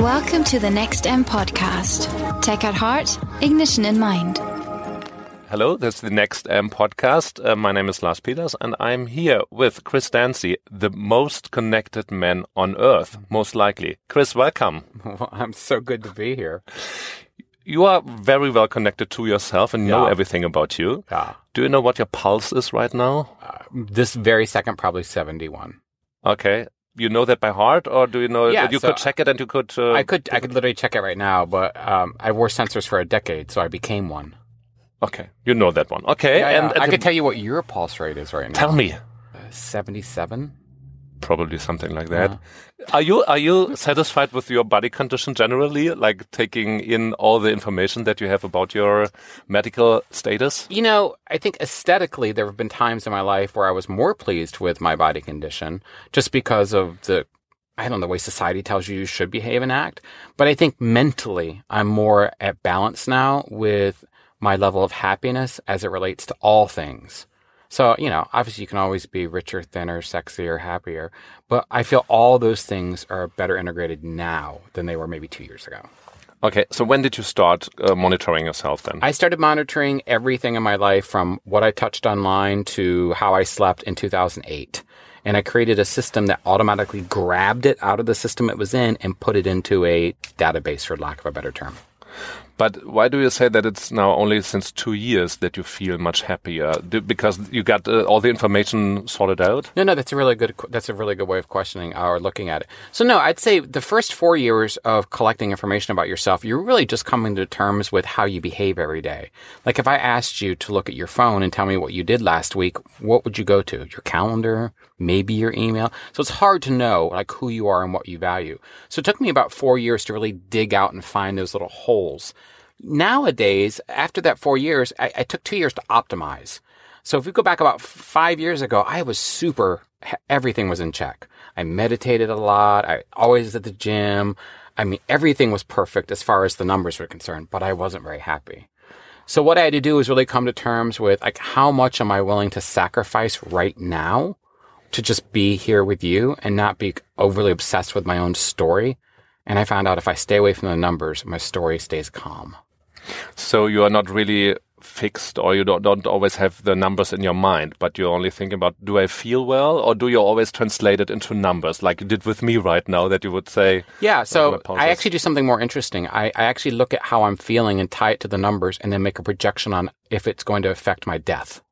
Welcome to the NextM podcast. Tech at heart, ignition in mind. Hello, this is the NextM podcast. Uh, my name is Lars Peters, and I'm here with Chris Dancy, the most connected man on earth, most likely. Chris, welcome. Well, I'm so good to be here. You are very well connected to yourself and know Yeah. everything about you. Yeah. Do you know what your pulse is right now? This very second, probably 71. Okay. You know that by heart, or do you know Yeah, you so could check it and you could? Uh, I could, I could literally check it right now, but um, I wore sensors for a decade, so I became one. Okay, you know that one. Okay, Yeah, and yeah. I could tell you what your pulse rate is right now. tell me. 77. Probably something like that. Are you are you satisfied with your body condition generally? Like taking in all the information that you have about your medical status? You know, I think aesthetically, there have been times in my life where I was more pleased with my body condition just because of the, I don't know, the way society tells you you should behave and act. But I think mentally, I'm more at balance now with my level of happiness as it relates to all things. So, you know, obviously you can always be richer, thinner, sexier, happier, but I feel all those things are better integrated now than they were maybe two years ago. Okay, so when did you start uh, monitoring yourself then? I started monitoring everything in my life from what I touched online to how I slept in 2008. And I created a system that automatically grabbed it out of the system it was in and put it into a database, for lack of a better term. But why do you say that it's now only since two years that you feel much happier? Do, because you got uh, all the information sorted out? No, no, that's a really good. That's a really good way of questioning or looking at it. So, no, I'd say the first four years of collecting information about yourself, you're really just coming to terms with how you behave every day. Like, if I asked you to look at your phone and tell me what you did last week, what would you go to? Your calendar, maybe your email. So it's hard to know like who you are and what you value. So it took me about four years to really dig out and find those little holes. Nowadays, after that four years, I, I took two years to optimize. So if we go back about five years ago, I was super, everything was in check. I meditated a lot. I always at the gym. I mean, everything was perfect as far as the numbers were concerned, but I wasn't very happy. So what I had to do was really come to terms with like, how much am I willing to sacrifice right now to just be here with you and not be overly obsessed with my own story? And I found out if I stay away from the numbers, my story stays calm. So you are not really fixed or you don't, don't always have the numbers in your mind, but you're only thinking about, do I feel well? Or do you always translate it into numbers like you did with me right now that you would say, Yeah, so I actually do something more interesting. I, I actually look at how I'm feeling and tie it to the numbers and then make a projection on if it's going to affect my death.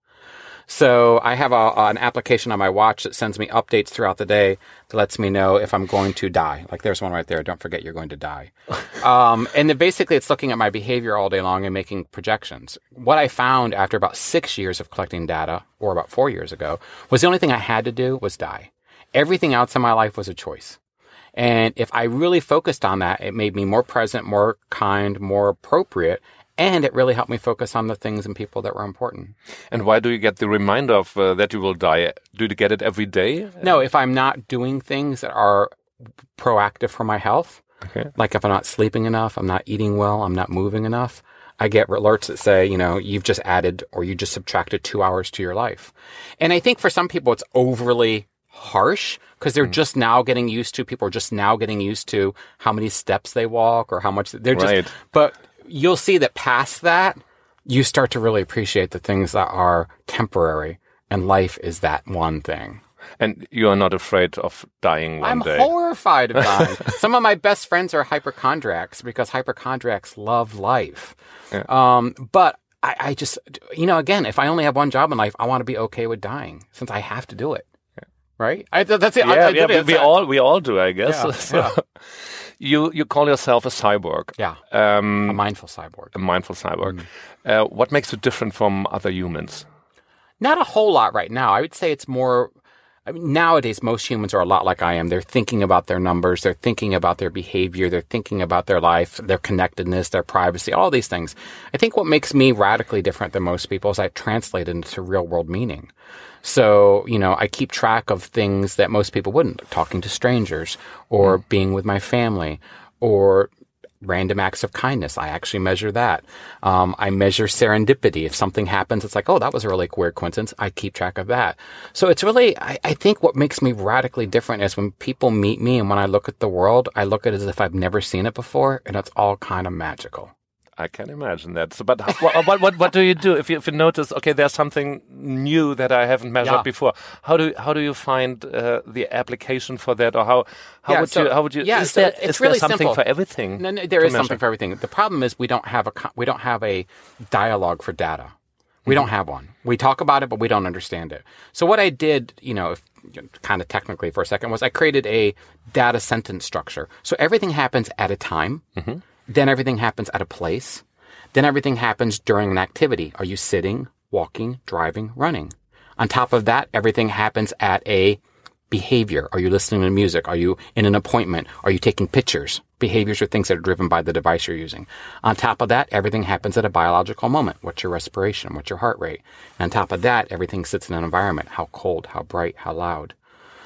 So I have a, an application on my watch that sends me updates throughout the day that lets me know if I'm going to die. Like there's one right there. Don't forget you're going to die. um, and then basically it's looking at my behavior all day long and making projections. What I found after about six years of collecting data, or about four years ago, was the only thing I had to do was die. Everything else in my life was a choice. And if I really focused on that, it made me more present, more kind, more appropriate. And it really helped me focus on the things and people that were important. and why do you get the reminder of uh, that you will die? Do you get it every day? No, if I'm not doing things that are proactive for my health, Okay. like if I'm not sleeping enough, I'm not eating well, I'm not moving enough, I get alerts that say, you know, you've just added or you just subtracted two hours to your life. And I think for some people it's overly harsh because they're just now getting used to, people are just now getting used to how many steps they walk or how much they're just, Right. but you'll see that past that, you start to really appreciate the things that are temporary and life is that one thing. And you are not afraid of dying one I'm day. horrified of dying. Some of my best friends are hypochondriacs because hypochondriacs love life. Um, but I, I just, you know, again, if I only have one job in life, I want to be okay with dying since I have to do it. Right? I, that's it. Yeah, I yeah, we, it. we all we all do, I guess. Yeah, So, yeah. You you call yourself a cyborg, Yeah. um, A mindful cyborg. a mindful cyborg. Mm. Uh, what makes you different from other humans? Not a whole lot right now. I would say it's more. I mean, nowadays, most humans are a lot like I am. They're thinking about their numbers. They're thinking about their behavior. They're thinking about their life, their connectedness, their privacy, all these things. I think what makes me radically different than most people is I translate it into real world meaning. So, you know, I keep track of things that most people wouldn't, talking to strangers or hmm. being with my family or random acts of kindness. I actually measure that. Um, I measure serendipity. If something happens, it's like, oh, that was a really weird coincidence. I keep track of that. So it's really, I, I think what makes me radically different is when people meet me and when I look at the world, I look at it as if I've never seen it before and it's all kind of magical. I can imagine that. So, but what, uh, what, what, what do you do if you, if you notice? Okay, there's something new that I haven't measured Yeah. before. How do how do you find uh, the application for that, or how how Yeah, would so- you how would you? yeah, is so there, it's is there really something simple. for everything? No, no, there is something for everything. The problem is we don't have a we don't have a dialogue for data. We don't mm-hmm. have one. We talk about it, but we don't understand it. So what I did, you know, if, kind of technically for a second, was I created a data sentence structure. So everything happens at a time, mm-hmm. Then everything happens at a place, then everything happens during an activity. Are you sitting, walking, driving, running? On top of that, everything happens at a behavior. Are you listening to music? Are you in an appointment? Are you taking pictures? Behaviors are things that are driven by the device you're using. On top of that, everything happens at a biological moment. What's your respiration? What's your heart rate? And on top of that, everything sits in an environment. How cold? How bright? How loud?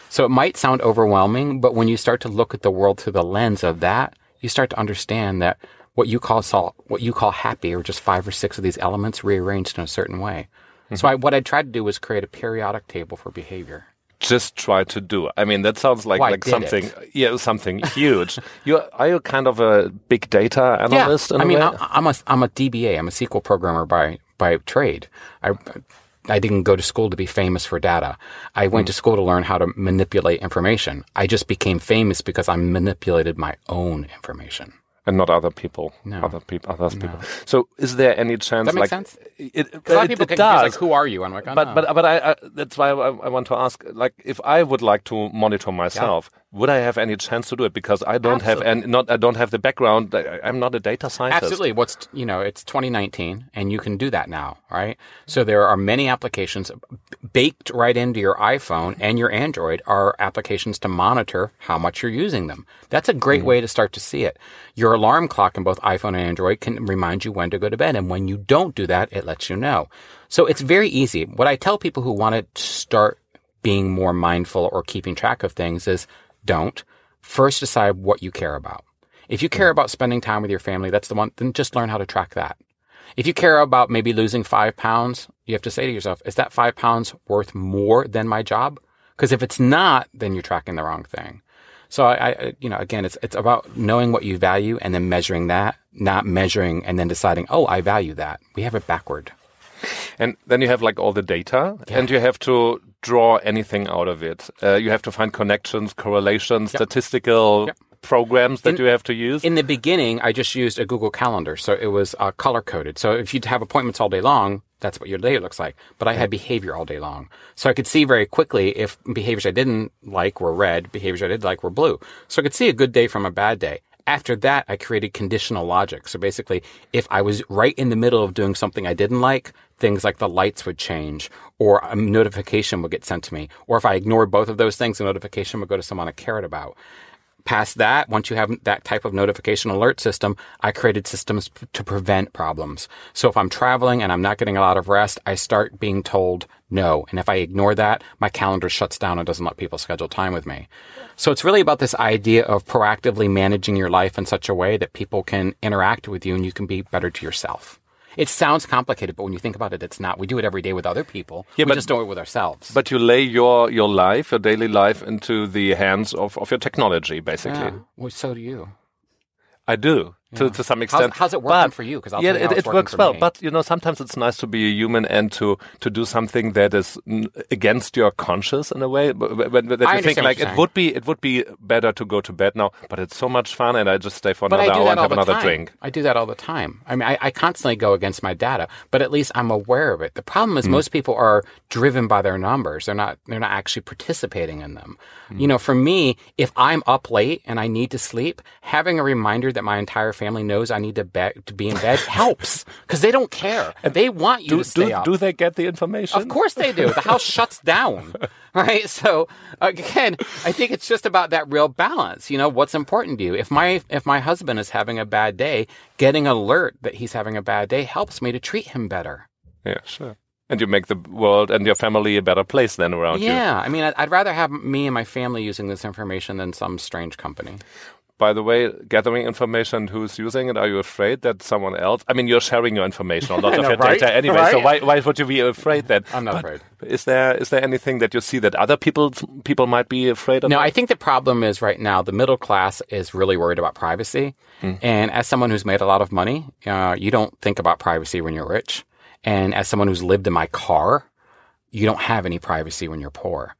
So it might sound overwhelming, but when you start to look at the world through the lens of that, you start to understand that what you call sol- what you call happy are just five or six of these elements rearranged in a certain way. Mm-hmm. So I, what I tried to do was create a periodic table for behavior. just try to do. I mean, that sounds like Why like something, it? yeah, something huge. you are you kind of a big data analyst? Yeah, in I a mean? I, I'm a I'm a DBA. I'm a SQL programmer by by trade. I I didn't go to school to be famous for data. I went to hmm. school to learn how to manipulate information. I just became famous because I manipulated my own information. and not other people. No. Other people. Others people. So, is there any chance? That make like, sense? It, A lot of people it confused, does. like, who are you? I'm like, oh, but no. but but I, I that's why I, I want to ask. Like, if I would like to monitor myself, would I have any chance to do it? Because I don't have and not I don't have the background. I, I'm not a data scientist. Absolutely. What's you know, it's 2019, and you can do that now, right? So there are many applications baked right into your iPhone and your Android are applications to monitor how much you're using them. That's a great mm-hmm. way to start to see it. Your alarm clock in both iPhone and Android can remind you when to go to bed, and when you don't do that, it lets you know. So it's very easy. What I tell people who want to start being more mindful or keeping track of things is don't. First decide what you care about. If you care hmm. about spending time with your family, that's the one, then just learn how to track that. If you care about maybe losing five pounds, you have to say to yourself, is that five pounds worth more than my job? Because if it's not, then you're tracking the wrong thing. So I, I, you know, again, it's, it's about knowing what you value and then measuring that, not measuring and then deciding, oh, I value that. We have it backward. And then you have like all the data, and you have to draw anything out of it. Uh, you have to find connections, correlations, statistical Yep. programs that you have to use. In the beginning, I just used a Google Calendar, so it was uh, color coded. So if you'd have appointments all day long, that's what your day looks like. But I had behavior all day long, so I could see very quickly if behaviors I didn't like were red, behaviors I did like were blue. So I could see a good day from a bad day. After that, I created conditional logic. So basically, if I was right in the middle of doing something I didn't like, things like the lights would change or a notification would get sent to me. Or if I ignored both of those things, a notification would go to someone I cared about. Past that, once you have that type of notification alert system, I created systems p- to prevent problems. So if I'm traveling and I'm not getting a lot of rest, I start being told no. And if I ignore that, my calendar shuts down and doesn't let people schedule time with me. So it's really about this idea of proactively managing your life in such a way that people can interact with you and you can be better to yourself. It sounds complicated, but when you think about it, it's not. We do it every day with other people. Yeah, we but- just do it with ourselves. but you lay your, your life, your daily life, into the hands of, of your technology, basically. yeah, well, so do you. I do to, to some extent. how's it working But- for you? 'Cause I'll yeah, tell you how it, it works well. me. But you know, sometimes it's nice to be a human and to to do something that is n- against your conscience in a way. But when, that I you think like it saying. would be it would be better to go to bed now, but it's so much fun, and I just stay for But another hour and have another time. drink. I do that all the time. I mean, I, I constantly go against my data, but at least I'm aware of it. The problem Hmm. is most people are driven by their numbers. They're not. They're not actually participating in them. Hmm. You know, for me, if I'm up late and I need to sleep, having a reminder that my entire family knows I need to bed to be in bed helps because they don't care. They want you Do, to stay do, up. do they get the information? Of course they do. The house shuts down, right? So again, I think it's just about that real balance. You know, what's important to you? If my if my husband is having a bad day, getting alert that he's having a bad day helps me to treat him better. Yeah, sure. And you make the world and your family a better place then around you. Yeah, I mean, I'd rather have me and my family using this information than some strange company. By the way, gathering information, who's using it? Are you afraid that someone else? I mean, you're sharing your information, a lot of know, your right? data anyway. Right? So why why would you be afraid then? I'm not But afraid. Is there is there anything that you see that other people people might be afraid of? No, I think the problem is right now the middle class is really worried about privacy. And as someone who's made a lot of money, uh, you don't think about privacy when you're rich. And as someone who's lived in my car, you don't have any privacy when you're poor.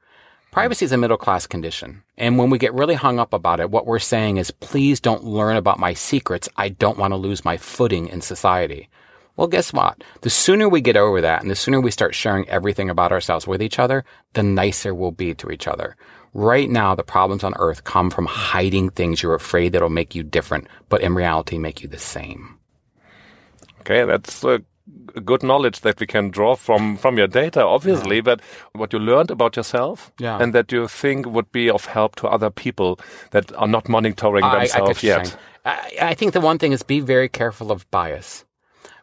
Privacy is a middle class condition. And when we get really hung up about it, what we're saying is, please don't learn about my secrets. I don't want to lose my footing in society. Well, guess what? The sooner we get over that and the sooner we start sharing everything about ourselves with each other, the nicer we'll be to each other. Right now, the problems on earth come from hiding things you're afraid that'll make you different, but in reality make you the same. Okay, that's uh, good knowledge that we can draw from from your data, obviously. But what you learned about yourself, Yeah. and that you think would be of help to other people that are not monitoring I- I themselves get yet. I, I think the one thing is be very careful of bias.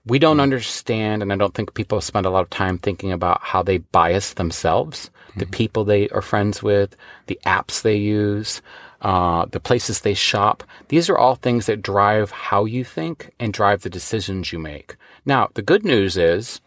We don't understand, and I don't think people spend a lot of time thinking about how they bias themselves, the Hmm. people they are friends with, the apps they use, uh, the places they shop. These are all things that drive how you think and drive the decisions you make. Now, the good news is,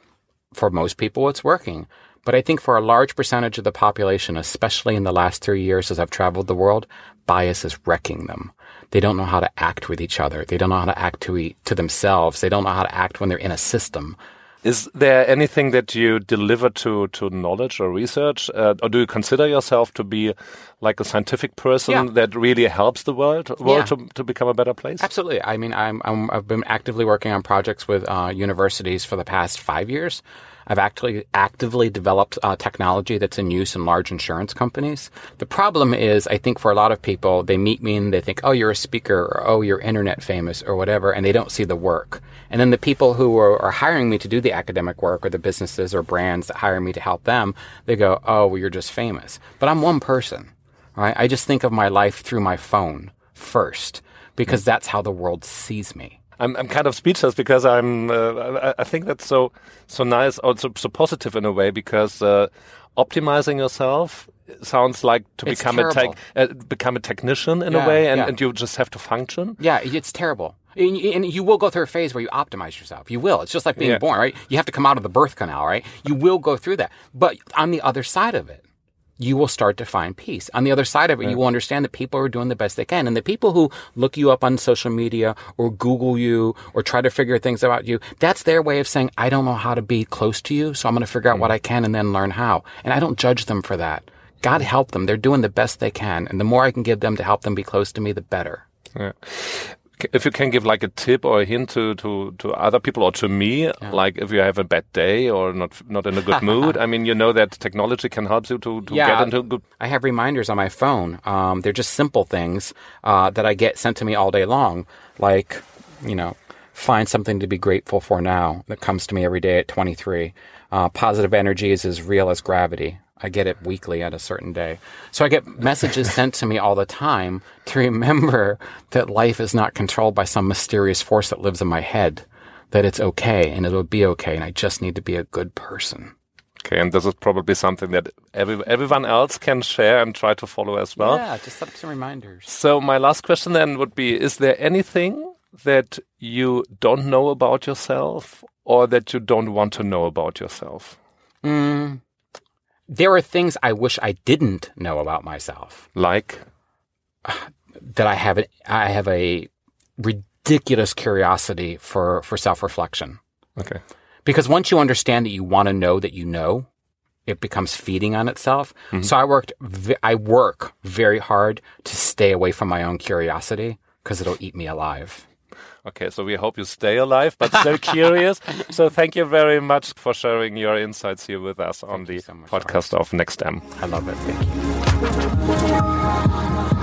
for most people, it's working. But I think for a large percentage of the population, especially in the last three years as I've traveled the world, bias is wrecking them. They don't know how to act with each other. They don't know how to act to, e- to themselves. They don't know how to act when they're in a system. Is there anything that you deliver to to knowledge or research, uh, or do you consider yourself to be like a scientific person Yeah. that really helps the world world Yeah. to, to become a better place? Absolutely. I mean, I'm, I'm I've been actively working on projects with uh, universities for the past five years. I've actually actively developed uh, technology that's in use in large insurance companies. The problem is, I think for a lot of people, they meet me and they think, "Oh, you're a speaker," or "Oh, you're internet famous," or whatever, and they don't see the work. And then the people who are, are hiring me to do the academic work, or the businesses or brands that hire me to help them, they go, "Oh, well, you're just famous." But I'm one person. Right? I just think of my life through my phone first because that's how the world sees me. I'm I'm kind of speechless because I'm uh, I, I think that's so so nice also so positive in a way because uh, optimizing yourself sounds like to It's become a tech uh, become a technician in Yeah, a way and, yeah. and you just have to function. Yeah, it's terrible. And and you will go through a phase where you optimize yourself. You will. It's just like being Yeah. born, right? You have to come out of the birth canal, right? You will go through that. But on the other side of it, you will start to find peace. On the other side of it, you will understand that people are doing the best they can. And the people who look you up on social media or Google you or try to figure things about you, that's their way of saying, I don't know how to be close to you, so I'm going to figure out what mm. I can and then learn how. And I don't judge them for that. God help them. They're doing the best they can. And the more I can give them to help them be close to me, the better. Yeah. If you can give like a tip or a hint to, to, to other people or to me, like if you have a bad day or not not in a good mood, I mean, you know that technology can help you to, to get into a good. I have reminders on my phone. Um, they're just simple things uh, that I get sent to me all day long, like you know, find something to be grateful for now. That comes to me every day at 23. Uh, positive energy is as real as gravity. I get it weekly at a certain day. So I get messages sent to me all the time to remember that life is not controlled by some mysterious force that lives in my head. That it's okay and it'll be okay, and I just need to be a good person. Okay, and this is probably something that every, everyone else can share and try to follow as well. yeah, just some reminders. So my last question then would be: Is there anything that you don't know about yourself, or that you don't want to know about yourself? Mm, there are things I wish I didn't know about myself. Like, That I have, I have a ridiculous curiosity for for self reflection. okay, Because once you understand that you want to know that you know, it becomes feeding on itself. Mm-hmm. So I worked, I work very hard to stay away from my own curiosity because it'll eat me alive. Okay. So we hope you stay alive, but still curious. So thank you very much for sharing your insights here with us on the so much, podcast of NextM. I love it. Thank you.